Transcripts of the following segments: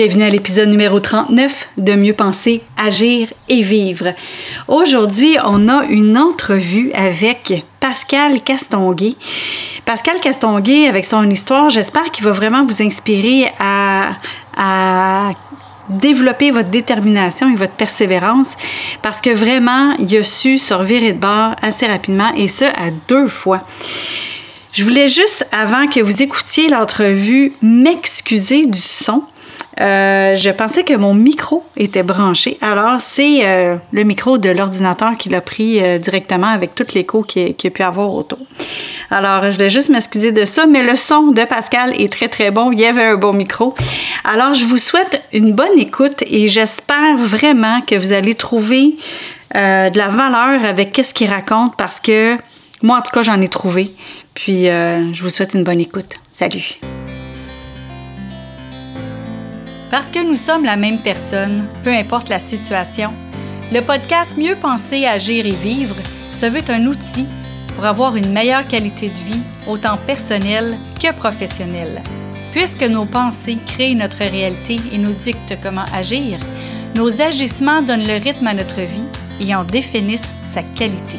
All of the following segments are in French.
Bienvenue à l'épisode numéro 39 de Mieux penser, agir et vivre. Aujourd'hui, on a une entrevue avec Pascal Castonguay. Pascal Castonguay, avec son histoire, j'espère qu'il va vraiment vous inspirer à, à développer votre détermination et votre persévérance parce que vraiment, il a su se revirer de bord assez rapidement et ce, à deux fois. Je voulais juste, avant que vous écoutiez l'entrevue, m'excuser du son. Euh, je pensais que mon micro était branché. Alors, c'est euh, le micro de l'ordinateur qui l'a pris euh, directement avec tout l'écho qu'il qui a pu avoir autour. Alors, je voulais juste m'excuser de ça, mais le son de Pascal est très, très bon. Il y avait un bon micro. Alors, je vous souhaite une bonne écoute et j'espère vraiment que vous allez trouver de la valeur avec ce qu'il raconte parce que moi, en tout cas, j'en ai trouvé. Puis, je vous souhaite une bonne écoute. Salut! Parce que nous sommes la même personne, peu importe la situation, le podcast Mieux penser, agir et vivre se veut un outil pour avoir une meilleure qualité de vie, autant personnelle que professionnelle. Puisque nos pensées créent notre réalité et nous dictent comment agir, nos agissements donnent le rythme à notre vie et en définissent sa qualité.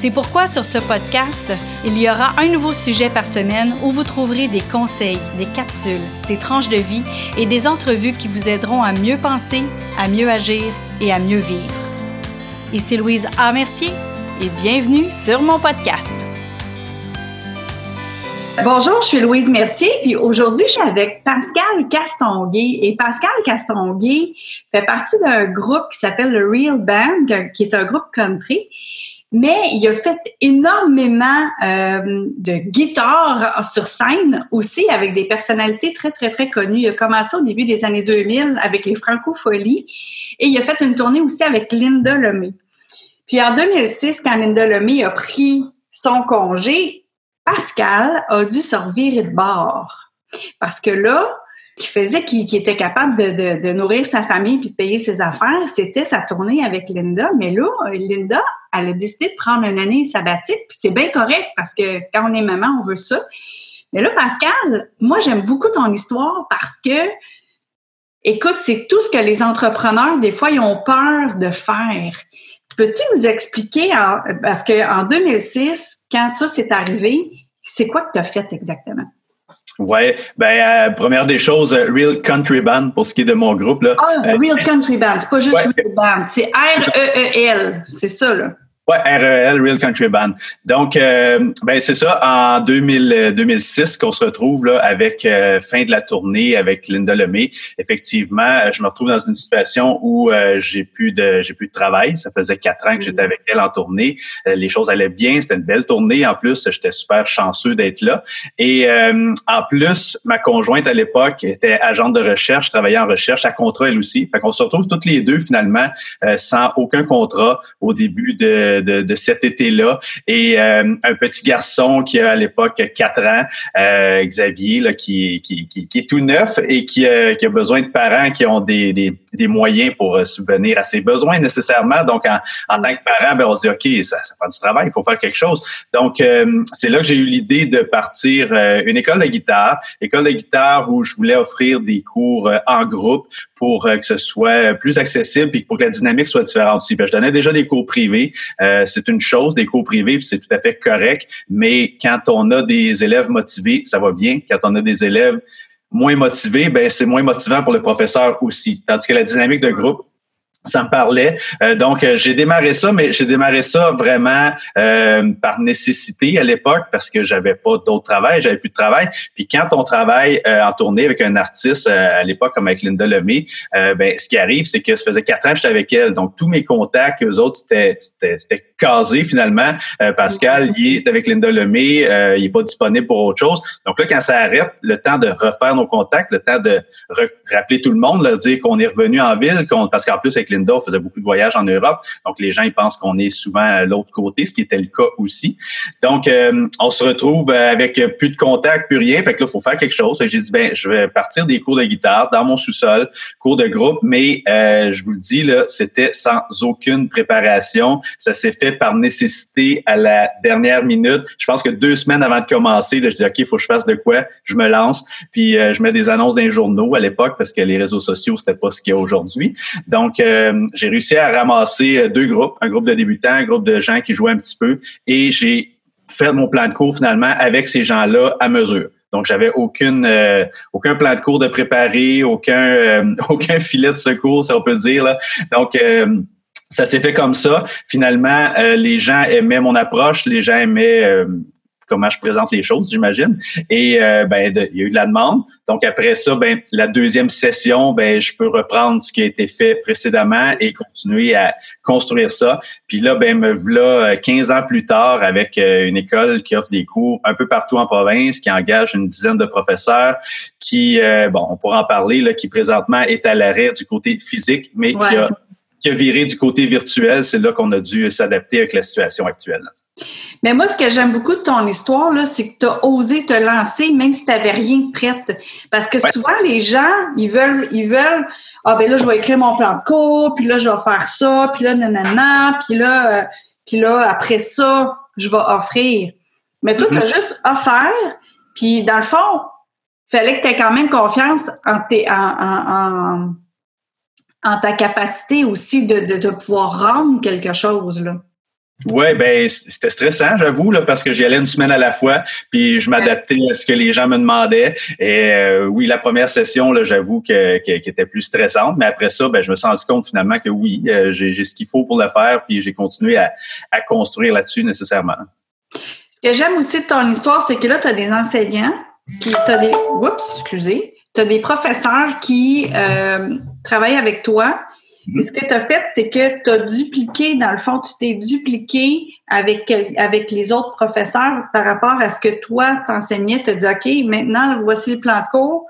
C'est pourquoi sur ce podcast, il y aura un nouveau sujet par semaine où vous trouverez des conseils, des capsules, des tranches de vie et des entrevues qui vous aideront à mieux penser, à mieux agir et à mieux vivre. Ici Louise A. Mercier et bienvenue sur mon podcast. Bonjour, je suis Louise Mercier, puis aujourd'hui, je suis avec Pascal Castonguay. Et Pascal Castonguay fait partie d'un groupe qui s'appelle le Real Band, qui est un groupe country mais il a fait énormément euh, de guitare sur scène aussi avec des personnalités très, très, très connues. Il a commencé au début des années 2000 avec les Francopholies et il a fait une tournée aussi avec Linda Lemay. Puis en 2006, quand Linda Lemay a pris son congé, Pascal a dû se revirer de bord. Parce que là, qui faisait qu'il était capable de, de, nourrir sa famille puis de payer ses affaires, c'était sa tournée avec Linda. Mais là, Linda, elle a décidé de prendre une année sabbatique, puis c'est bien correct parce que quand on est maman, on veut ça. Mais là, Pascal, moi, j'aime beaucoup ton histoire parce que, écoute, c'est tout ce que les entrepreneurs, des fois, ils ont peur de faire. Peux-tu nous expliquer, parce qu'en 2006, quand ça s'est arrivé, c'est quoi que tu as fait exactement? Ouais, ben euh, première des choses, euh, Real Country Band pour ce qui est de mon groupe là. Ah, Real Country Band, c'est pas juste Real Band, c'est R E E L, c'est ça là. Ouais, REL, Real Country Band. Donc, euh, ben c'est ça, en 2000, 2006 qu'on se retrouve là avec euh, fin de la tournée avec Linda Lemay. Effectivement, euh, je me retrouve dans une situation où j'ai plus de j'ai plus de travail. Ça faisait quatre ans que j'étais avec elle en tournée. les choses allaient bien, c'était une belle tournée. En plus, j'étais super chanceux d'être là. Et en plus, ma conjointe à l'époque était agente de recherche, travaillait en recherche à contrat elle aussi. Fait qu'on se retrouve toutes les deux finalement sans aucun contrat au début de de, cet été-là. Et euh, un petit garçon qui a à l'époque 4 ans, euh, Xavier, là, qui, qui, qui, est tout neuf et qui, euh, qui, a besoin de parents qui ont des, des, des moyens pour subvenir à ses besoins nécessairement. Donc, en, en tant que parent, ben, on se dit, OK, ça, ça prend du travail, il faut faire quelque chose. Donc, c'est là que j'ai eu l'idée de partir une école de guitare, école de guitare où je voulais offrir des cours en groupe pour que ce soit plus accessible et pour que la dynamique soit différente aussi. Ben, je donnais déjà des cours privés. Euh, c'est une chose, des cours privés, c'est tout à fait correct, mais quand on a des élèves motivés, ça va bien. Quand on a des élèves moins motivés, ben c'est moins motivant pour le professeur aussi. Tandis que la dynamique de groupe, ça me parlait. Euh, donc, euh, j'ai démarré ça, mais j'ai démarré ça vraiment euh, par nécessité à l'époque parce que j'avais pas d'autre travail, j'avais plus de travail. Puis quand on travaille en tournée avec un artiste à l'époque comme avec Linda Lemay, ben ce qui arrive, c'est que ça faisait quatre ans que j'étais avec elle. Donc, tous mes contacts, eux autres, c'était c'était casé finalement. Pascal, il est avec Linda Lemay, il est pas disponible pour autre chose. Donc là, quand ça arrête, le temps de refaire nos contacts, le temps de rappeler tout le monde, leur dire qu'on est revenu en ville, qu'on parce qu'en plus avec Linda, faisait beaucoup de voyages en Europe. Donc, les gens, ils pensent qu'on est souvent à l'autre côté, ce qui était le cas aussi. Donc, euh, on se retrouve avec plus de contact, plus rien. Fait que là, il faut faire quelque chose. J'ai dit, ben, je vais partir des cours de guitare dans mon sous-sol, cours de groupe, mais euh, je vous le dis, là, c'était sans aucune préparation. Ça s'est fait par nécessité à la dernière minute. Je pense que deux semaines avant de commencer, là, je dis, OK, il faut que je fasse de quoi? Je me lance. Puis, euh, je mets des annonces dans les journaux à l'époque parce que les réseaux sociaux, c'était pas ce qu'il y a aujourd'hui. Donc, euh, j'ai réussi à ramasser deux groupes, un groupe de débutants, un groupe de gens qui jouaient un petit peu, et j'ai fait mon plan de cours finalement avec ces gens-là à mesure. Donc, j'avais aucune, euh, aucun plan de cours de préparer, aucun, euh, aucun filet de secours, si on peut dire. Donc, euh, ça s'est fait comme ça. Finalement, les gens aimaient mon approche, les gens aimaient comment je présente les choses, j'imagine. Et euh, ben, il y a eu de la demande. Donc après ça, ben, la deuxième session, ben, je peux reprendre ce qui a été fait précédemment et continuer à construire ça. Puis là, ben, me voilà 15 ans plus tard avec euh, une école qui offre des cours un peu partout en province, qui engage une dizaine de professeurs, qui, euh, bon, on pourra en parler, là, qui présentement est à l'arrêt du côté physique, mais qui a qui a viré du côté virtuel, c'est là qu'on a dû s'adapter avec la situation actuelle. Mais moi, ce que j'aime beaucoup de ton histoire, là, c'est que tu as osé te lancer même si tu n'avais rien prête. Parce que souvent, les gens, ils veulent, ils veulent, ah ben là, je vais écrire mon plan de cours, puis là, je vais faire ça, puis là, nanana, puis là, euh, puis là, après ça, je vais offrir. Mais toi, tu as mm-hmm. juste offert, puis dans le fond, fallait que tu aies quand même confiance en, tes, en, en, en, ta capacité aussi de, de, de pouvoir rendre quelque chose, là. Ouais, ben c'était stressant, j'avoue, là, parce que j'y allais une semaine à la fois, puis je m'adaptais à ce que les gens me demandaient. Et euh, oui, la première session, là, j'avoue que, qui était plus stressante, mais après ça, ben je me suis rendu compte finalement que oui, euh, j'ai ce qu'il faut pour le faire, puis j'ai continué à, à construire là-dessus nécessairement. Ce que j'aime aussi de ton histoire, c'est que là, tu as des enseignants, puis tu as des. Oups, excusez. Tu as des professeurs qui euh, travaillent avec toi, et ce que tu as fait, c'est que tu as dupliqué, dans le fond, tu t'es dupliqué avec, avec les autres professeurs par rapport à ce que toi t'enseignais. Tu as dit, OK, maintenant, voici le plan de cours,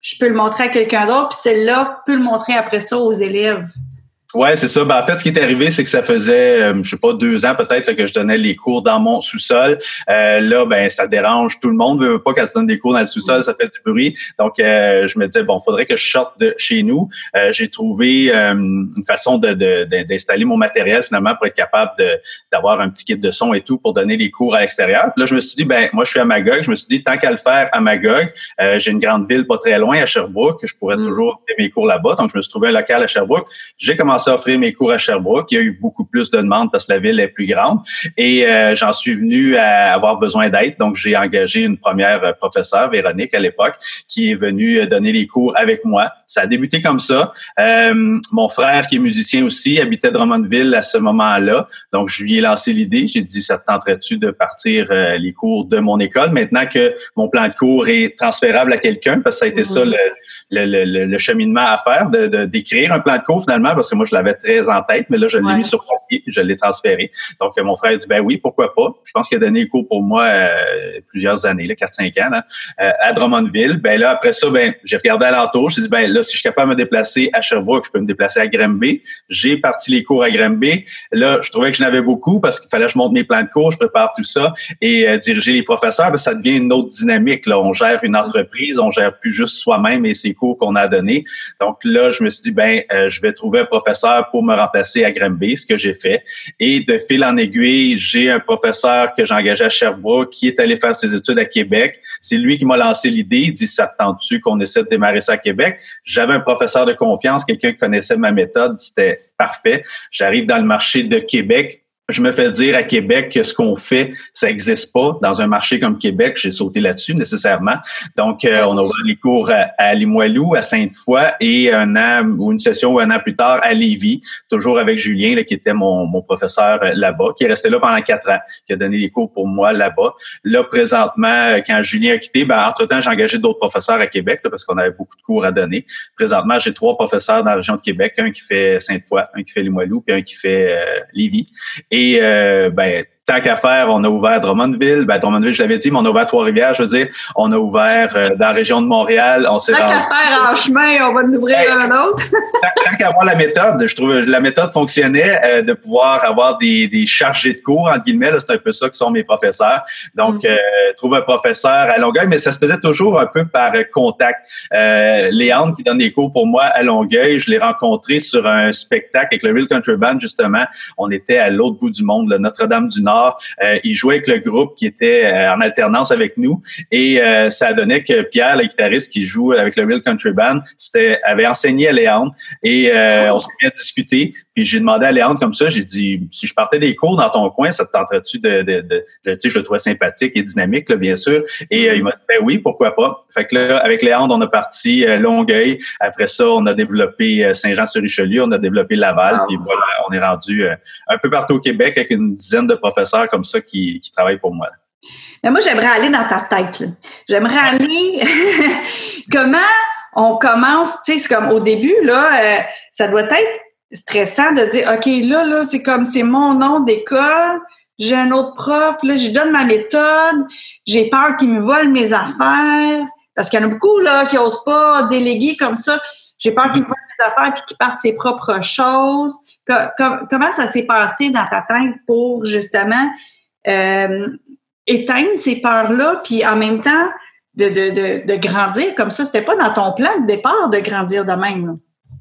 je peux le montrer à quelqu'un d'autre, puis celle-là peut le montrer après ça aux élèves. Ouais, c'est ça. Ben, en fait, ce qui est arrivé, c'est que ça faisait, euh, je sais pas, deux ans peut-être que je donnais les cours dans mon sous-sol. Euh, là, ben, ça dérange tout le monde. veut pas qu'elle se donne des cours dans le sous-sol, ça fait du bruit. Donc, euh, je me disais bon, faudrait que je sorte de chez nous. J'ai trouvé une façon de, d'installer mon matériel finalement pour être capable de, d'avoir un petit kit de son et tout pour donner les cours à l'extérieur. Là, je me suis dit ben, moi, je suis à Magog. Je me suis dit tant qu'à le faire à Magog, j'ai une grande ville pas très loin à Sherbrooke, je pourrais mm. toujours faire mes cours là-bas. Donc, je me suis trouvé un local à Sherbrooke. J'ai commencé à offrir mes cours à Sherbrooke. Il y a eu beaucoup plus de demandes parce que la ville est plus grande et euh, j'en suis venu à avoir besoin d'aide. Donc, j'ai engagé une première professeure, Véronique, à l'époque, qui est venue donner les cours avec moi. Ça a débuté comme ça. Euh, mon frère, qui est musicien aussi, habitait Drummondville à ce moment-là. Donc, je lui ai lancé l'idée. J'ai dit, ça te tenterait-tu de partir euh, les cours de mon école? Maintenant que mon plan de cours est transférable à quelqu'un? Parce que ça a été ça le, le, le, cheminement à faire, de d'écrire un plan de cours finalement, parce que moi, je l'avais très en tête, mais là, je l'ai mis sur papier je l'ai transféré. Donc, mon frère a dit, ben oui, pourquoi pas? Je pense qu'il a donné le cours pour moi euh, plusieurs années, là, 4-5 ans, là, euh, à Drummondville. Ben là, après ça, ben j'ai regardé à l'entour, j'ai dit, ben là, si je suis capable de me déplacer à Sherbrooke, je peux me déplacer à Grimby. J'ai parti les cours à Grimby. Là, je trouvais que je n'avais beaucoup parce qu'il fallait que je monte mes plans de cours, je prépare tout ça et euh, diriger les professeurs, ben, ça devient une autre dynamique. Là. On gère une entreprise, on gère plus juste soi-même et ses qu'on a donné. Donc là, je me suis dit, ben, euh, je vais trouver un professeur pour me remplacer à Granby, ce que j'ai fait. Et de fil en aiguille, j'ai un professeur que j'ai engagé à Sherbrooke qui est allé faire ses études à Québec. C'est lui qui m'a lancé l'idée. Il dit, ça te tente-tu qu'on essaie de démarrer ça à Québec? J'avais un professeur de confiance, quelqu'un qui connaissait ma méthode. C'était parfait. J'arrive dans le marché de Québec je me fais dire à Québec que ce qu'on fait, ça n'existe pas. Dans un marché comme Québec, j'ai sauté là-dessus nécessairement. Donc, euh, on a ouvert les cours à, Limoilou, à Sainte-Foy et un an ou une session un an plus tard à Lévis, toujours avec Julien, là, qui était mon, mon professeur euh, là-bas, qui est resté là pendant quatre ans, qui a donné les cours pour moi là-bas. Là, présentement, euh, quand Julien a quitté, ben, entre-temps, j'ai engagé d'autres professeurs à Québec parce qu'on avait beaucoup de cours à donner. Présentement, j'ai trois professeurs dans la région de Québec, un qui fait Sainte-Foy, un qui fait Limoilou, puis un qui fait Lévis. Et euh, ben, tant qu'à faire, on a ouvert Drummondville. Ben, Drummondville, je l'avais dit, mais on a ouvert Trois-Rivières, je veux dire. On a ouvert euh, dans la région de Montréal. On s'est tant qu'à faire en chemin, on va nous ouvrir un autre. tant, qu'à avoir la méthode, je trouve la méthode fonctionnait euh, de pouvoir avoir des, des chargés de cours, entre guillemets. C'est un peu ça que sont mes professeurs. Donc, mm. euh, trouve un professeur à Longueuil, mais ça se faisait toujours un peu par contact. Euh, Léandre, qui donne des cours pour moi à Longueuil, je l'ai rencontré sur un spectacle avec le Real Country Band, justement. On était à l'autre bout du monde, Notre-Dame Euh, il jouait avec le groupe qui était euh, en alternance avec nous et euh, ça donnait que Pierre, le guitariste qui joue avec le Real Country Band, c'était avait enseigné à Léandre et on s'est bien discuté. Puis j'ai demandé à Léandre comme ça, j'ai dit si je partais des cours dans ton coin, ça te tenterait-tu de, de, de, tu sais, je le trouvais sympathique et dynamique, là, bien sûr. Et il m'a dit ben oui, pourquoi pas. Fait que là, avec Léandre, on a parti Longueuil. Après ça, on a développé Saint-Jean-sur-Richelieu, on a développé Laval, puis voilà, on est rendu un peu partout au Québec avec une dizaine de professeurs comme ça qui, qui travaillent pour moi. Mais moi, j'aimerais aller dans ta tête. J'aimerais aller comment on commence, tu sais, c'est comme au début, là, euh, ça doit être stressant de dire, OK, là, là, c'est comme, c'est mon nom d'école, j'ai un autre prof, là, je donne ma méthode, j'ai peur qu'il me vole mes affaires, parce qu'il y en a beaucoup, là, qui n'osent pas déléguer comme ça. J'ai peur qu'il me vole mes affaires puis qu'il parte ses propres choses comment ça s'est passé dans ta tête pour justement euh, éteindre ces peurs-là, puis en même temps de, grandir comme ça? C'était pas dans ton plan de départ de grandir de même.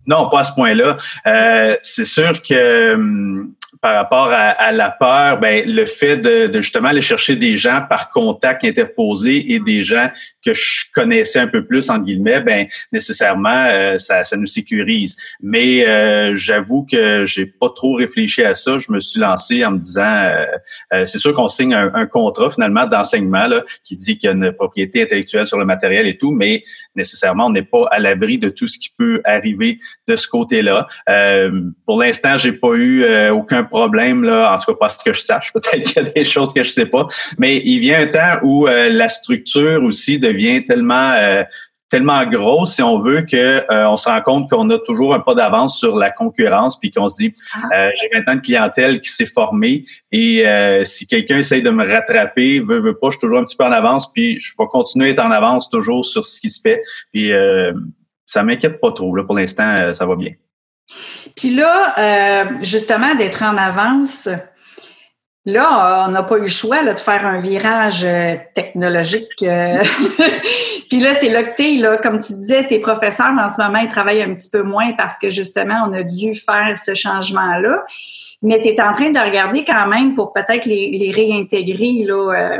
Non, pas à ce point-là. Euh, c'est sûr que hum, par rapport à, la peur, ben, le fait de, justement aller chercher des gens par contact interposé et des gens que je connaissais un peu plus, en guillemets, ben, nécessairement, euh, ça, ça nous sécurise. Mais euh, j'avoue que j'ai pas trop réfléchi à ça. Je me suis lancé en me disant, euh, c'est sûr qu'on signe un, un, contrat finalement d'enseignement là, qui dit qu'il y a une propriété intellectuelle sur le matériel et tout, mais nécessairement, on n'est pas à l'abri de tout ce qui peut arriver de ce côté-là. pour l'instant, j'ai pas eu aucun problème, là, en tout cas pas ce que je sache. Peut-être qu'il y a des choses que je sais pas. Mais il vient un temps où euh, la structure aussi devient tellement euh, tellement grosse, si on veut, que euh, on se rend compte qu'on a toujours un pas d'avance sur la concurrence, puis qu'on se dit, ah. j'ai maintenant une clientèle qui s'est formée, et si quelqu'un essaye de me rattraper, veut, veut pas, je suis toujours un petit peu en avance, puis je vais continuer à être en avance toujours sur ce qui se fait, puis ça m'inquiète pas trop, là, pour l'instant, ça va bien. Puis là, euh, justement, d'être en avance, là, on n'a pas eu le choix de faire un virage euh, technologique. Euh. Puis là, c'est là tu là, comme tu disais, tes professeurs en ce moment, ils travaillent un petit peu moins parce que justement, on a dû faire ce changement-là. Mais tu es en train de regarder quand même pour peut-être les, les réintégrer là,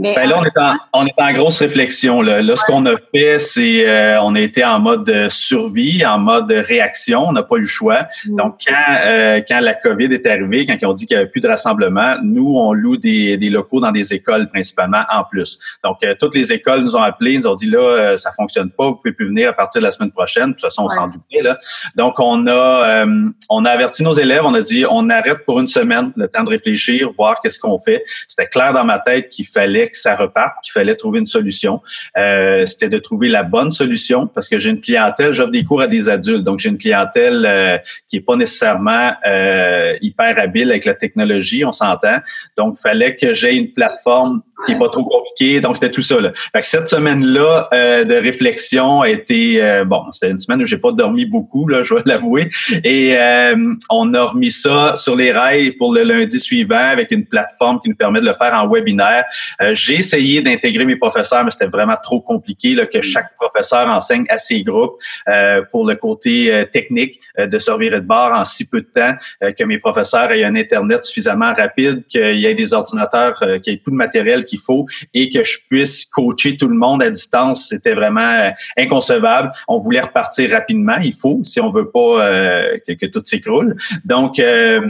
ben là, on est, en, on est en grosse réflexion. Là, là ce qu'on a fait, c'est euh, on a été en mode survie, en mode réaction. On n'a pas eu le choix. Mm. Donc, quand, euh, quand la COVID est arrivée, quand ils ont dit qu'il n'y avait plus de rassemblement, nous, on loue des, des locaux dans des écoles principalement en plus. Donc, euh, toutes les écoles nous ont appelés, nous ont dit là, ça fonctionne pas, vous pouvez plus venir à partir de la semaine prochaine. De toute façon, on s'en doutait. Là. Donc, on a, on a averti nos élèves, on a dit on arrête pour une semaine, le temps de réfléchir, voir qu'est-ce qu'on fait. C'était clair dans ma tête qu'il fallait que ça reparte, qu'il fallait trouver une solution. Euh, c'était de trouver la bonne solution parce que j'ai une clientèle, j'offre des cours à des adultes, donc j'ai une clientèle euh, qui est pas nécessairement euh, hyper habile avec la technologie, on s'entend. Donc, fallait que j'ai une plateforme qui est pas trop compliqué. Donc, c'était tout ça. Là. Fait que cette semaine-là euh, de réflexion a été euh, bon, c'était une semaine où j'ai pas dormi beaucoup, là, je vais l'avouer. Et euh, on a remis ça sur les rails pour le lundi suivant avec une plateforme qui nous permet de le faire en webinaire. j'ai essayé d'intégrer mes professeurs, mais c'était vraiment trop compliqué là, que chaque professeur enseigne à ses groupes pour le côté technique de servir de bord en si peu de temps, que mes professeurs aient un Internet suffisamment rapide, qu'il y ait des ordinateurs, qu'il y ait tout de matériel qu'il faut et que je puisse coacher tout le monde à distance, c'était vraiment euh, inconcevable. On voulait repartir rapidement, il faut, si on veut pas euh, que, tout s'écroule. Donc, euh,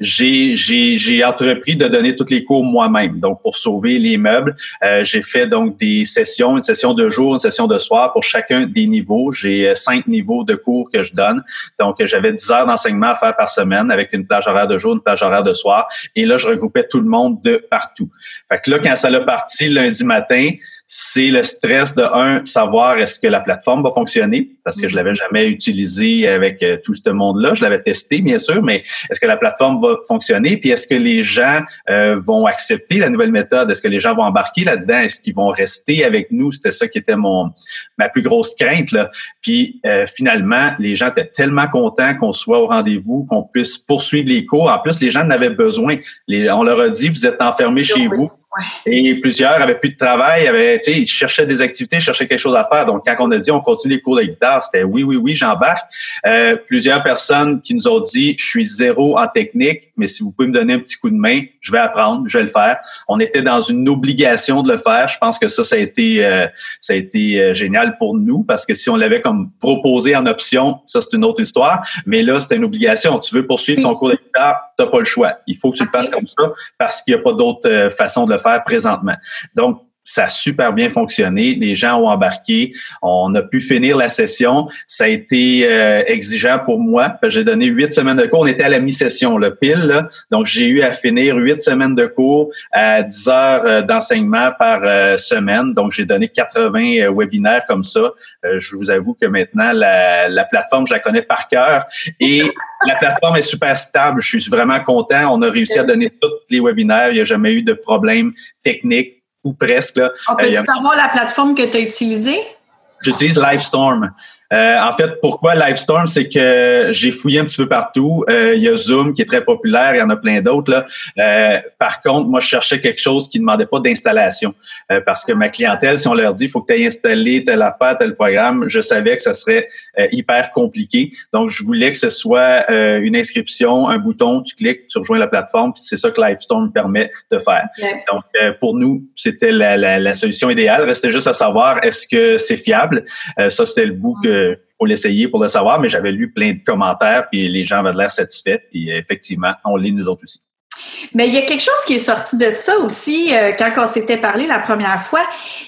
j'ai, entrepris de donner tous les cours moi-même. Donc, pour sauver les meubles, j'ai fait donc des sessions, une session de jour, une session de soir pour chacun des niveaux. J'ai cinq niveaux de cours que je donne. Donc, j'avais 10 heures d'enseignement à faire par semaine avec une plage horaire de jour, une plage horaire de soir. Et là, je regroupais tout le monde de partout. Fait là, quand ça l'a parti lundi matin, c'est le stress de un, savoir est-ce que la plateforme va fonctionner, parce que je l'avais jamais utilisé avec euh, tout ce monde-là. Je l'avais testé, bien sûr, mais est-ce que la plateforme va fonctionner? Puis est-ce que les gens euh, vont accepter la nouvelle méthode? Est-ce que les gens vont embarquer là-dedans? Est-ce qu'ils vont rester avec nous? C'était ça qui était mon ma plus grosse crainte. Là. Puis euh, finalement, les gens étaient tellement contents qu'on soit au rendez-vous, qu'on puisse poursuivre les cours. En plus, les gens en avaient besoin. Les, on leur a dit, vous êtes enfermés chez vous et plusieurs avaient plus de travail, avaient, ils cherchaient des activités, cherchaient quelque chose à faire. Donc, quand on a dit on continue les cours de guitare, c'était oui, oui, oui, j'embarque. Euh, plusieurs personnes qui nous ont dit je suis zéro en technique, mais si vous pouvez me donner un petit coup de main, je vais apprendre, je vais le faire. On était dans une obligation de le faire. Je pense que ça, ça a été, euh, ça a été euh, génial pour nous parce que si on l'avait comme proposé en option, ça c'est une autre histoire. Mais là, c'était une obligation. Tu veux poursuivre ton cours de guitare, t'as pas le choix. Il faut que tu le fasses comme ça parce qu'il n'y a pas d'autre façon de le faire présentement. Donc, ça a super bien fonctionné. Les gens ont embarqué. On a pu finir la session. Ça a été euh, exigeant pour moi. J'ai donné huit semaines de cours. On était à la mi-session, le pile. Donc, j'ai eu à finir huit semaines de cours à 10 heures euh, d'enseignement par euh, semaine. Donc, j'ai donné 80 webinaires comme ça. je vous avoue que maintenant, la, la plateforme, je la connais par cœur. Et la plateforme est super stable. Je suis vraiment content. On a réussi à donner tous les webinaires. Il n'y a jamais eu de problème technique ou presque. Là. On peut euh, savoir la plateforme que tu as utilisée? J'utilise Livestorm. Euh, en fait, pourquoi Livestorm, c'est que j'ai fouillé un petit peu partout. Euh, il y a Zoom qui est très populaire, il y en a plein d'autres. Euh, par contre, moi, je cherchais quelque chose qui ne demandait pas d'installation. parce que ma clientèle, si on leur dit il faut que tu aies installé telle affaire, tel programme, je savais que ça serait hyper compliqué. Donc, je voulais que ce soit une inscription, un bouton, tu cliques, tu rejoins la plateforme, puis c'est ça que Livestorm permet de faire. Donc, pour nous, c'était la, la, la, solution idéale. Restait juste à savoir est-ce que c'est fiable? ça, c'était le bout que pour l'essayer, pour le savoir, mais j'avais lu plein de commentaires, puis les gens avaient l'air satisfaits, puis effectivement, on lit nous autres aussi. Mais il y a quelque chose qui est sorti de ça aussi euh, quand on s'était parlé la première fois.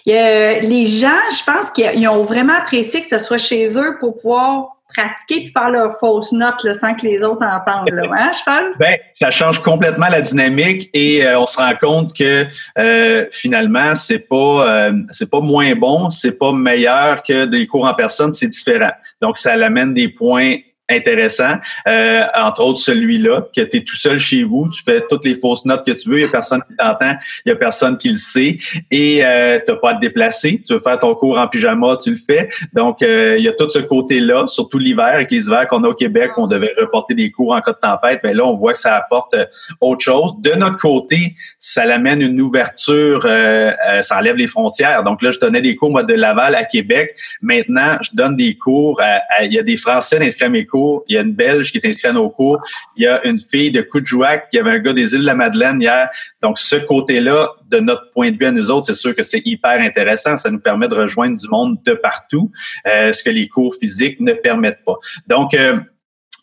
les gens, je pense qu'ils ont vraiment apprécié que ce soit chez eux pour pouvoir pratiquer puis faire leurs fausses notes là, sans que les autres entendent, là, hein, je pense? Ben, ça change complètement la dynamique et euh, on se rend compte que euh, finalement, c'est pas euh, c'est pas moins bon, c'est pas meilleur que des cours en personne, c'est différent. Donc, ça amène des points intéressant. Euh, entre autres, celui-là, que tu es tout seul chez vous, tu fais toutes les fausses notes que tu veux, il n'y a personne qui t'entend, il n'y a personne qui le sait, et euh, tu n'as pas à te déplacer. Tu veux faire ton cours en pyjama, tu le fais. Donc, euh, il y a tout ce côté-là, surtout l'hiver, avec les hivers qu'on a au Québec, on devait reporter des cours en cas de tempête. Mais ben là, on voit que ça apporte euh, autre chose. De notre côté, ça l'amène une ouverture, euh, ça enlève les frontières. Donc là, je donnais des cours, moi, de Laval à Québec. Maintenant, je donne des cours, il y a des Français inscrits à mes cours il y a une Belge qui est inscrite à nos cours. Il y a une fille de Coudjouac. Il y avait un gars des îles de la Madeleine hier. Donc, ce côté-là, de notre point de vue à nous autres, c'est sûr que c'est hyper intéressant. Ça nous permet de rejoindre du monde de partout, euh, ce que les cours physiques ne permettent pas. Donc, euh,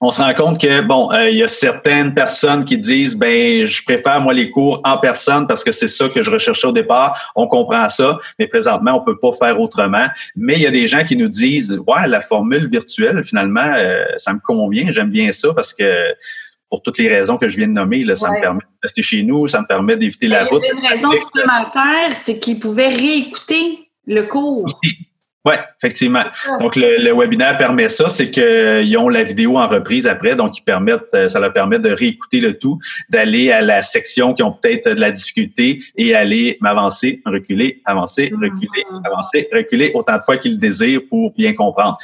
on se rend compte que bon, euh, il y a certaines personnes qui disent ben je préfère moi les cours en personne parce que c'est ça que je recherchais au départ. On comprend ça, mais présentement on peut pas faire autrement. Mais il y a des gens qui nous disent ouais la formule virtuelle finalement euh, ça me convient, j'aime bien ça parce que pour toutes les raisons que je viens de nommer, là, ça me permet de rester chez nous, ça me permet d'éviter la route. une raison supplémentaire, c'est qu'ils pouvaient réécouter le cours. Oui, effectivement. Donc, le, webinaire permet ça, c'est qu'ils ont la vidéo en reprise après, donc ils permettent, euh, ça leur permet de réécouter le tout, d'aller à la section qui ont peut-être de la difficulté et aller m'avancer, reculer, avancer, reculer, mm-hmm. avancer, reculer autant de fois qu'ils le désirent pour bien comprendre.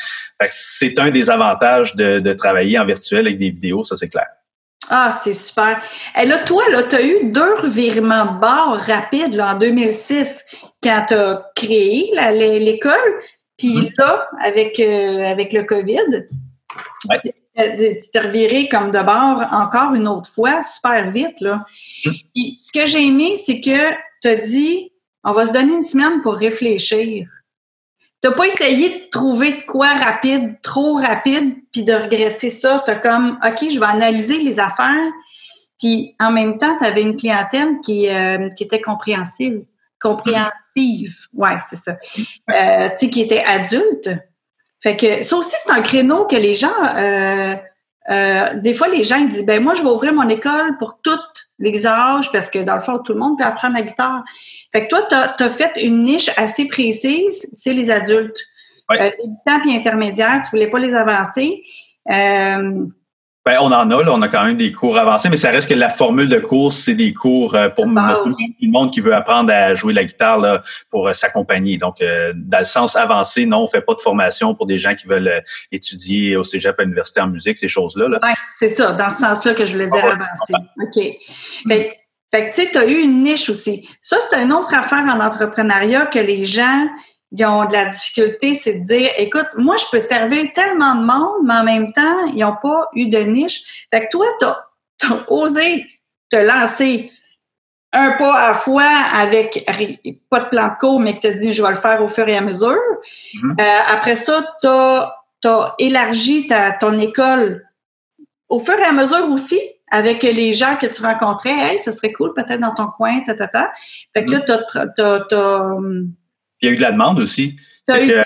C'est un des avantages de, de travailler en virtuel avec des vidéos, ça c'est clair. Ah, c'est super. Et là, toi, là, tu as eu deux revirements de bord rapides là, en 2006 quand tu as créé l'école, puis mm-hmm. là, avec, euh, avec le COVID, ouais. tu t'es reviré comme de bord encore une autre fois, super vite. Là. Mm-hmm. ce que j'ai aimé, c'est que tu as dit on va se donner une semaine pour réfléchir. T'as pas essayé de trouver de quoi rapide, trop rapide, puis de regretter ça. T'as comme, OK, je vais analyser les affaires. Puis en même temps, tu avais une clientèle qui, euh, qui était compréhensive. Compréhensive, ouais, c'est ça. Euh, tu sais, qui était adulte. Fait que ça aussi, c'est un créneau que les gens, euh, des fois, les gens ils disent, ben moi, je vais ouvrir mon école pour toutes âges, parce que dans le fond, tout le monde peut apprendre la guitare. Fait que toi, tu as, fait une niche assez précise, c'est les adultes. Ouais. Euh, débutants puis intermédiaires, tu voulais pas les avancer. Euh, ben, on en a, là, on a quand même des cours avancés, mais ça reste que la formule de cours, c'est des cours euh, pour tout le monde qui veut apprendre à jouer la guitare là, pour euh, s'accompagner. Donc, euh, dans le sens avancé, non, on fait pas de formation pour des gens qui veulent étudier au cégep à l'université en musique, ces choses-là. Là. Oui, c'est ça, dans ce sens-là que je voulais dire avancé. OK. Fait, fait que, tu sais, tu as eu une niche aussi. Ça, c'est une autre affaire en entrepreneuriat que les gens ils ont de la difficulté, c'est de dire, écoute, moi, je peux servir tellement de monde, mais en même temps, ils n'ont pas eu de niche. Fait que toi, tu as, osé te lancer un pas à la fois avec pas de plan de cours, mais que tu as dit, je vais le faire au fur et à mesure. Mm-hmm. euh, après ça, tu as, élargi ta, ton école au fur et à mesure aussi avec les gens que tu rencontrais. Hey, ça serait cool peut-être dans ton coin, ta, ta, ta. Fait que là, mm-hmm. tu as il y a eu de la demande aussi. C'est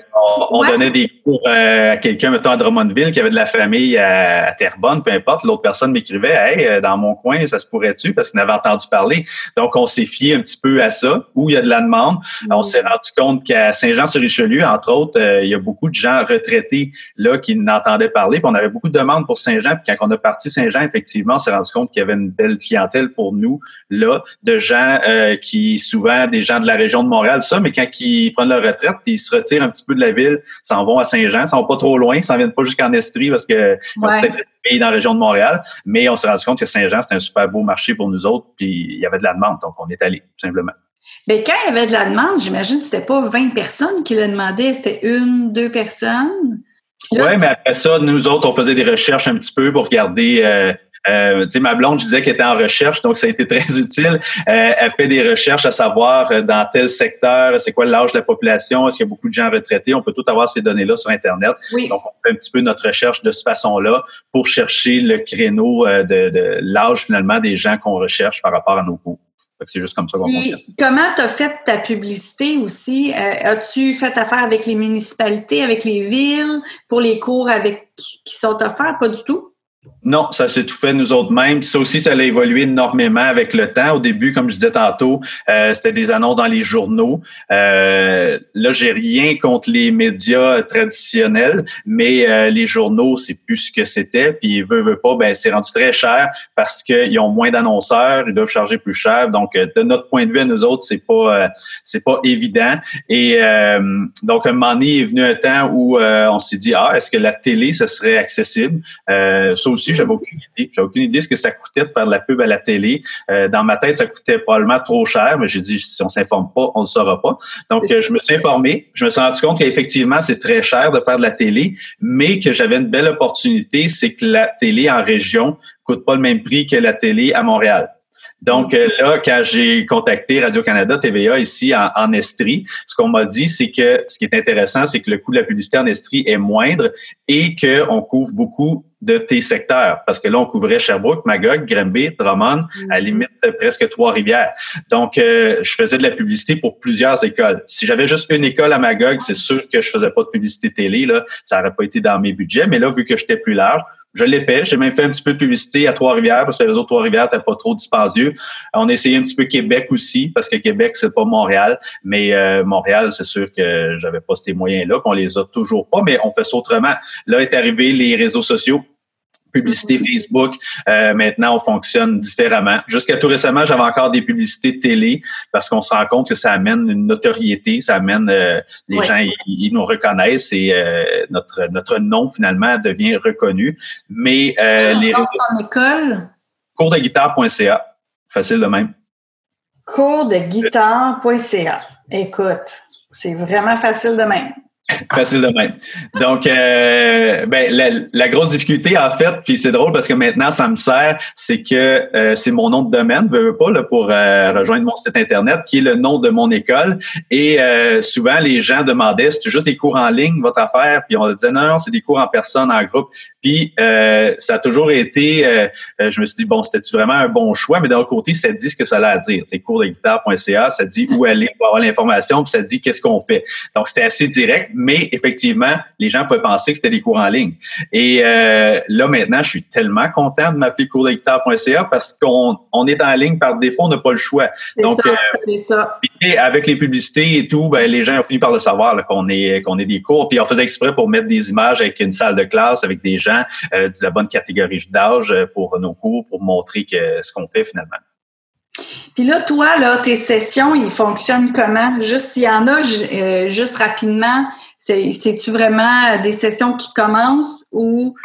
on, donnait des cours euh, à quelqu'un, mettons à Drummondville, qui avait de la famille à, Terrebonne, peu importe. L'autre personne m'écrivait Hey, euh, dans mon coin, ça se pourrait-tu? Parce qu'il avait entendu parler. Donc, on s'est fié un petit peu à ça, où il y a de la demande. Mm. On s'est rendu compte qu'à Saint-Jean-sur-Richelieu, entre autres, euh, il y a beaucoup de gens retraités là qui n'entendaient parler. Puis on avait beaucoup de demandes pour Saint-Jean. Puis quand on a parti Saint-Jean, effectivement, on s'est rendu compte qu'il y avait une belle clientèle pour nous, là, de gens qui, souvent, des gens de la région de Montréal, tout ça, mais quand ils prennent leur retraite, ils se retirent un petit peu de la ville s'en vont à Saint-Jean, s'en vont pas trop loin, s'en viennent pas jusqu'en Estrie parce que ouais. peut-être pays dans la région de Montréal, mais on s'est rendu compte que Saint-Jean, c'était un super beau marché pour nous autres, puis il y avait de la demande, donc on est allé, tout simplement. Mais quand il y avait de la demande, j'imagine que c'était pas 20 personnes qui le demandaient, c'était une, deux personnes. Oui, mais après ça, nous autres, on faisait des recherches un petit peu pour regarder euh, euh, tu sais, ma blonde, je disais qu'elle était en recherche, donc ça a été très utile. Euh, elle fait des recherches à savoir euh, dans tel secteur, c'est quoi l'âge de la population, est-ce qu'il y a beaucoup de gens retraités? On peut tout avoir ces données-là sur Internet. Donc, on fait un petit peu notre recherche de cette façon-là pour chercher le créneau euh, de, de l'âge finalement des gens qu'on recherche par rapport à nos cours. C'est juste comme ça qu'on fonctionne. Comment tu as fait ta publicité aussi? As-tu fait affaire avec les municipalités, avec les villes, pour les cours avec qui sont offerts? Pas du tout? Non, ça s'est tout fait nous autres mêmes. Ça aussi, ça a évolué énormément avec le temps. Au début, comme je disais tantôt, euh, c'était des annonces dans les journaux. Euh, là, j'ai rien contre les médias traditionnels, mais euh, les journaux, c'est plus ce que c'était. Puis, veut, veut pas, ben c'est rendu très cher parce qu'ils ont moins d'annonceurs, ils doivent charger plus cher. Donc, euh, de notre point de vue à nous autres, c'est pas c'est pas évident. Et donc, un moment donné, est venu un temps où on s'est dit, ah, est-ce que la télé, ça serait accessible? Aussi, j'avais aucune idée. J'avais aucune idée ce que ça coûtait de faire de la pub à la télé. Euh, dans ma tête, ça coûtait probablement trop cher, mais j'ai dit, si on s'informe pas, on ne le saura pas. Donc, euh, je me suis informé. Je me suis rendu compte qu'effectivement, c'est très cher de faire de la télé, mais que j'avais une belle opportunité, c'est que la télé en région coûte pas le même prix que la télé à Montréal. Donc euh, là, quand j'ai contacté Radio-Canada, TVA ici en, en Estrie, ce qu'on m'a dit, c'est que ce qui est intéressant, c'est que le coût de la publicité en Estrie est moindre et qu'on couvre beaucoup de tes secteurs. Parce que là, on couvrait Sherbrooke, Magog, Granby, Drummond, à la mm-hmm. limite presque Trois-Rivières. Donc, euh, je faisais de la publicité pour plusieurs écoles. Si j'avais juste une école à Magog, c'est sûr que je faisais pas de publicité télé. Là. Ça n'aurait pas été dans mes budgets. Mais là, vu que j'étais plus large, je l'ai fait. J'ai même fait un petit peu de publicité à Trois-Rivières parce que le réseau Trois-Rivières n'était pas trop dispendieux. On a essayé un petit peu Québec aussi parce que Québec, c'est pas Montréal. Mais euh, Montréal, c'est sûr que j'avais pas ces moyens-là, qu'on les a toujours pas, mais on fait ça autrement. Là est arrivé les réseaux sociaux publicité mm-hmm. Facebook. Euh, maintenant, on fonctionne différemment. Jusqu'à tout récemment, j'avais encore des publicités télé parce qu'on se rend compte que ça amène une notoriété, ça amène euh, les gens, ils, nous reconnaissent et euh, notre notre nom finalement devient reconnu. Mais euh, les en école? Cours de guitare.ca, facile de même. Cours de guitare.ca. Écoute, c'est vraiment facile de même. Facile de même. Donc, euh, ben, la, grosse difficulté, en fait, puis c'est drôle parce que maintenant, ça me sert, c'est que euh, c'est mon nom de domaine, veux, pas, là, pour euh, rejoindre mon site Internet, qui est le nom de mon école. Et souvent, les gens demandaient, c'est juste des cours en ligne, votre affaire? Puis on disait, non, non, c'est des cours en personne, en groupe. Puis ça a toujours été, je me suis dit, bon, c'était vraiment un bon choix, mais d'un autre côté, ça dit ce que ça a à dire. C'est cours de guitare.ca, ça dit où aller pour avoir l'information, puis ça dit qu'est-ce qu'on fait. Donc, c'était assez direct mais effectivement, les gens pouvaient penser que c'était des cours en ligne. Et euh, là, maintenant, je suis tellement content de m'appeler cours-de-guitare.ca parce qu'on on est en ligne par défaut, on n'a pas le choix. Donc, ça. Et avec les publicités et tout, ben, les gens ont fini par le savoir qu'on est qu'on est des cours. Puis on faisait exprès pour mettre des images avec une salle de classe, avec des gens de la bonne catégorie d'âge pour nos cours, pour montrer que ce qu'on fait finalement. Puis là, toi, là, tes sessions, ils fonctionnent comment? Juste s'il y en a, euh, juste rapidement, c'est-tu vraiment des sessions qui commencent ou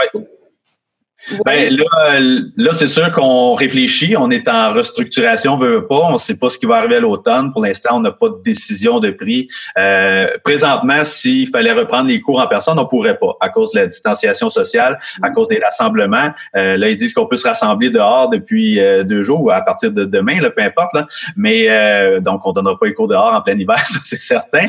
ben, là, là c'est sûr qu'on réfléchit. On est en restructuration, on veut pas. On ne sait pas ce qui va arriver à l'automne. Pour l'instant, on n'a pas de décision de prix. Euh, présentement, s'il fallait reprendre les cours en personne, on pourrait pas à cause de la distanciation sociale, à cause des rassemblements. Euh, là, ils disent qu'on peut se rassembler dehors depuis euh, deux jours ou à partir de demain, là, peu importe. Là. Mais euh, donc, on donnera pas les cours dehors en plein hiver, ça c'est certain.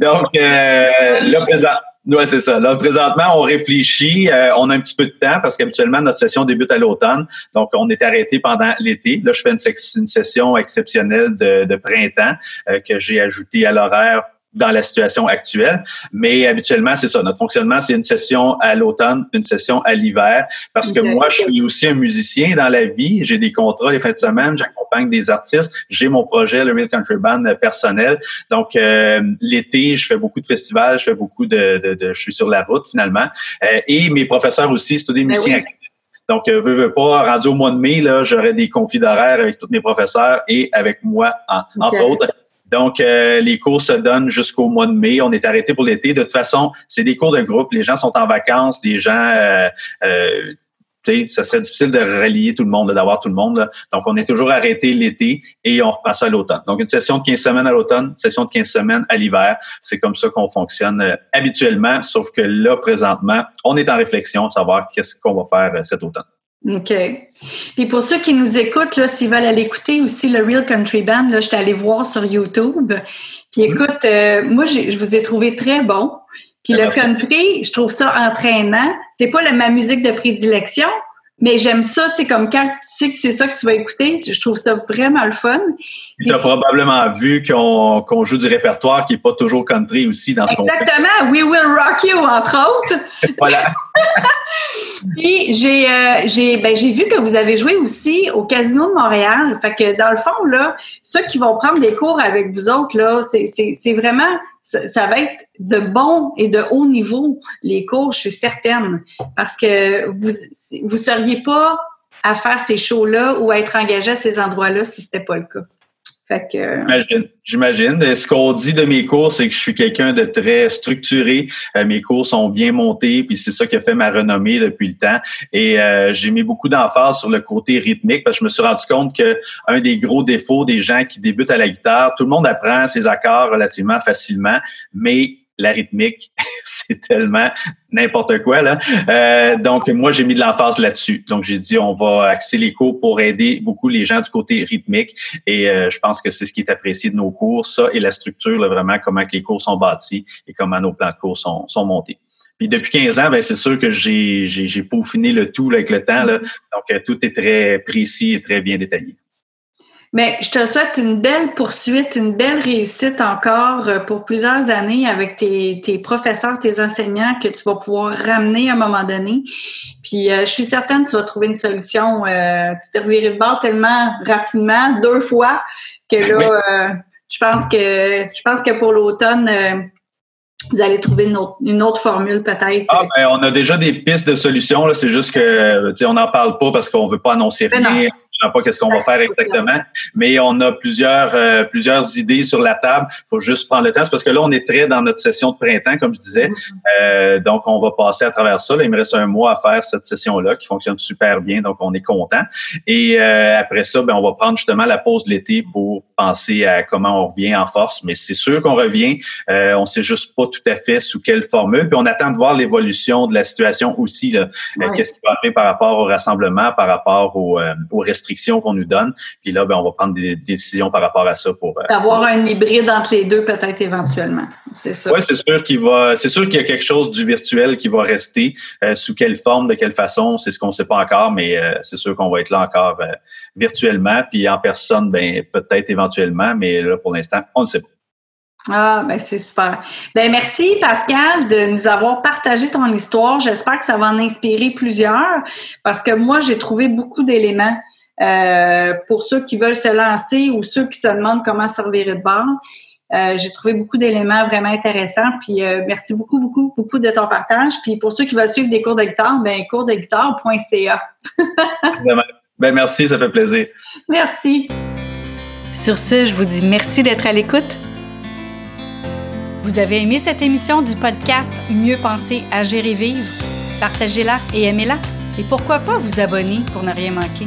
Donc, là, présent oui, c'est ça. Là, présentement, on réfléchit. Euh, on a un petit peu de temps parce qu'habituellement, notre session débute à l'automne. Donc, on est arrêté pendant l'été. Là, je fais une, session exceptionnelle de, printemps euh, que j'ai ajoutée à l'horaire dans la situation actuelle. Mais habituellement, c'est ça. Notre fonctionnement, c'est une session à l'automne, une session à l'hiver. Parce que moi, je suis aussi un musicien dans la vie. J'ai des contrats les fins de semaine, j'accompagne des artistes. J'ai mon projet, le Real Country Band euh, personnel. Donc, euh, l'été, je fais beaucoup de festivals, je fais beaucoup de, de, de je suis sur la route finalement. Euh, et mes professeurs aussi, c'est tous des ben musiciens Donc, euh, veux, veux pas, rendu au mois de mai, là, j'aurai des conflits d'horaire avec tous mes professeurs et avec moi, entre autres. Donc, euh, les cours se donnent jusqu'au mois de mai. On est arrêté pour l'été. De toute façon, c'est des cours de groupe. Les gens sont en vacances. Les gens, euh, euh, ça serait difficile de relier tout le monde, d'avoir tout le monde. Donc, on est toujours arrêté l'été et on ça à l'automne. Donc, une session de 15 semaines à l'automne, session de 15 semaines à l'hiver. C'est comme ça qu'on fonctionne euh, habituellement, sauf que là, présentement, on est en réflexion, savoir qu'est-ce qu'on va faire cet automne. OK. Puis pour ceux qui nous écoutent, là, s'ils veulent aller écouter aussi le Real Country Band, là, j'étais allée voir sur YouTube. Puis mm-hmm. écoute, euh, moi, je vous ai trouvé très bon. Puis le country, je trouve ça entraînant. C'est pas la, ma musique de prédilection, mais j'aime ça, tu sais, comme quand tu sais que c'est ça que tu vas écouter, je trouve ça vraiment le fun. Tu as probablement vu qu'on joue du répertoire qui n'est pas toujours country aussi dans ce qu'on Exactement. We Will Rock You, entre autres. voilà. Puis j'ai euh, ben, j'ai vu que vous avez joué aussi au Casino de Montréal. Fait que dans le fond, là, ceux qui vont prendre des cours avec vous autres, là, c'est vraiment ça, va être de bon et de haut niveau, les cours, je suis certaine. Parce que vous vous seriez pas à faire ces shows-là ou à être engagé à ces endroits-là si c'était pas le cas. Fait que... J'imagine. Ce qu'on dit de mes cours, c'est que je suis quelqu'un de très structuré. Euh, mes cours sont bien montés, puis c'est ça qui a fait ma renommée depuis le temps. Et euh, j'ai mis beaucoup d'emphase sur le côté rythmique parce que je me suis rendu compte que un des gros défauts des gens qui débutent à la guitare, tout le monde apprend ses accords relativement facilement, mais la rythmique, c'est tellement n'importe quoi là. Euh, donc moi j'ai mis de l'emphase là-dessus. Donc j'ai dit on va axer les cours pour aider beaucoup les gens du côté rythmique et euh, je pense que c'est ce qui est apprécié de nos cours, ça et la structure là, vraiment comment que les cours sont bâtis et comment nos plans de cours sont, sont montés. Puis depuis 15 ans, ben c'est sûr que j'ai j'ai peaufiné le tout avec le temps là. Donc euh, tout est très précis et très bien détaillé. Mais je te souhaite une belle poursuite, une belle réussite encore euh, pour plusieurs années avec tes, tes professeurs, tes enseignants que tu vas pouvoir ramener à un moment donné. Puis euh, je suis certaine que tu vas trouver une solution. Euh, tu t'es reviré de bord tellement rapidement, deux fois, que là, je pense que je pense que pour l'automne, vous allez trouver une autre, une autre formule peut-être. Ah, ben, on a déjà des pistes de solutions. C'est juste que on n'en parle pas parce qu'on veut pas annoncer rien. Je ne sais pas qu'est-ce qu'on va faire exactement, mais on a plusieurs euh, plusieurs idées sur la table. Il faut juste prendre le temps, parce que là, on est très dans notre session de printemps, comme je disais. Mm-hmm. Euh, donc, on va passer à travers ça. Là, il me reste un mois à faire cette session-là qui fonctionne super bien, donc on est content. Et euh, après ça, ben, on va prendre justement la pause de l'été pour penser à comment on revient en force. Mais c'est sûr qu'on revient. on ne sait juste pas tout à fait sous quelle formule. Puis on attend de voir l'évolution de la situation aussi. Qu'est-ce qui va arriver par rapport au rassemblement, par rapport aux, aux restrictions qu'on nous donne. Puis là, ben, on va prendre des, décisions par rapport à ça pour. Euh, Avoir un hybride entre les deux, peut-être éventuellement. C'est ça. Oui, c'est sûr qu'il va. C'est sûr qu'il y a quelque chose du virtuel qui va rester. Euh, sous quelle forme, de quelle façon, c'est ce qu'on ne sait pas encore, mais euh, c'est sûr qu'on va être là encore virtuellement. Puis en personne, ben peut-être éventuellement, mais là, pour l'instant, on ne sait pas. Ah, ben c'est super. Ben merci Pascal de nous avoir partagé ton histoire. J'espère que ça va en inspirer plusieurs parce que moi j'ai trouvé beaucoup d'éléments euh, pour ceux qui veulent se lancer ou ceux qui se demandent comment se revirer de bord. Euh, j'ai trouvé beaucoup d'éléments vraiment intéressants. Puis euh, merci beaucoup, beaucoup, beaucoup de ton partage. Puis pour ceux qui veulent suivre des cours de guitare, ben coursdeguitare.ca. ben merci, ça fait plaisir. Merci. Sur ce, je vous dis merci d'être à l'écoute. Vous avez aimé cette émission du podcast Mieux penser, agir et vivre? Partagez-la et aimez-la. Et pourquoi pas vous abonner pour ne rien manquer?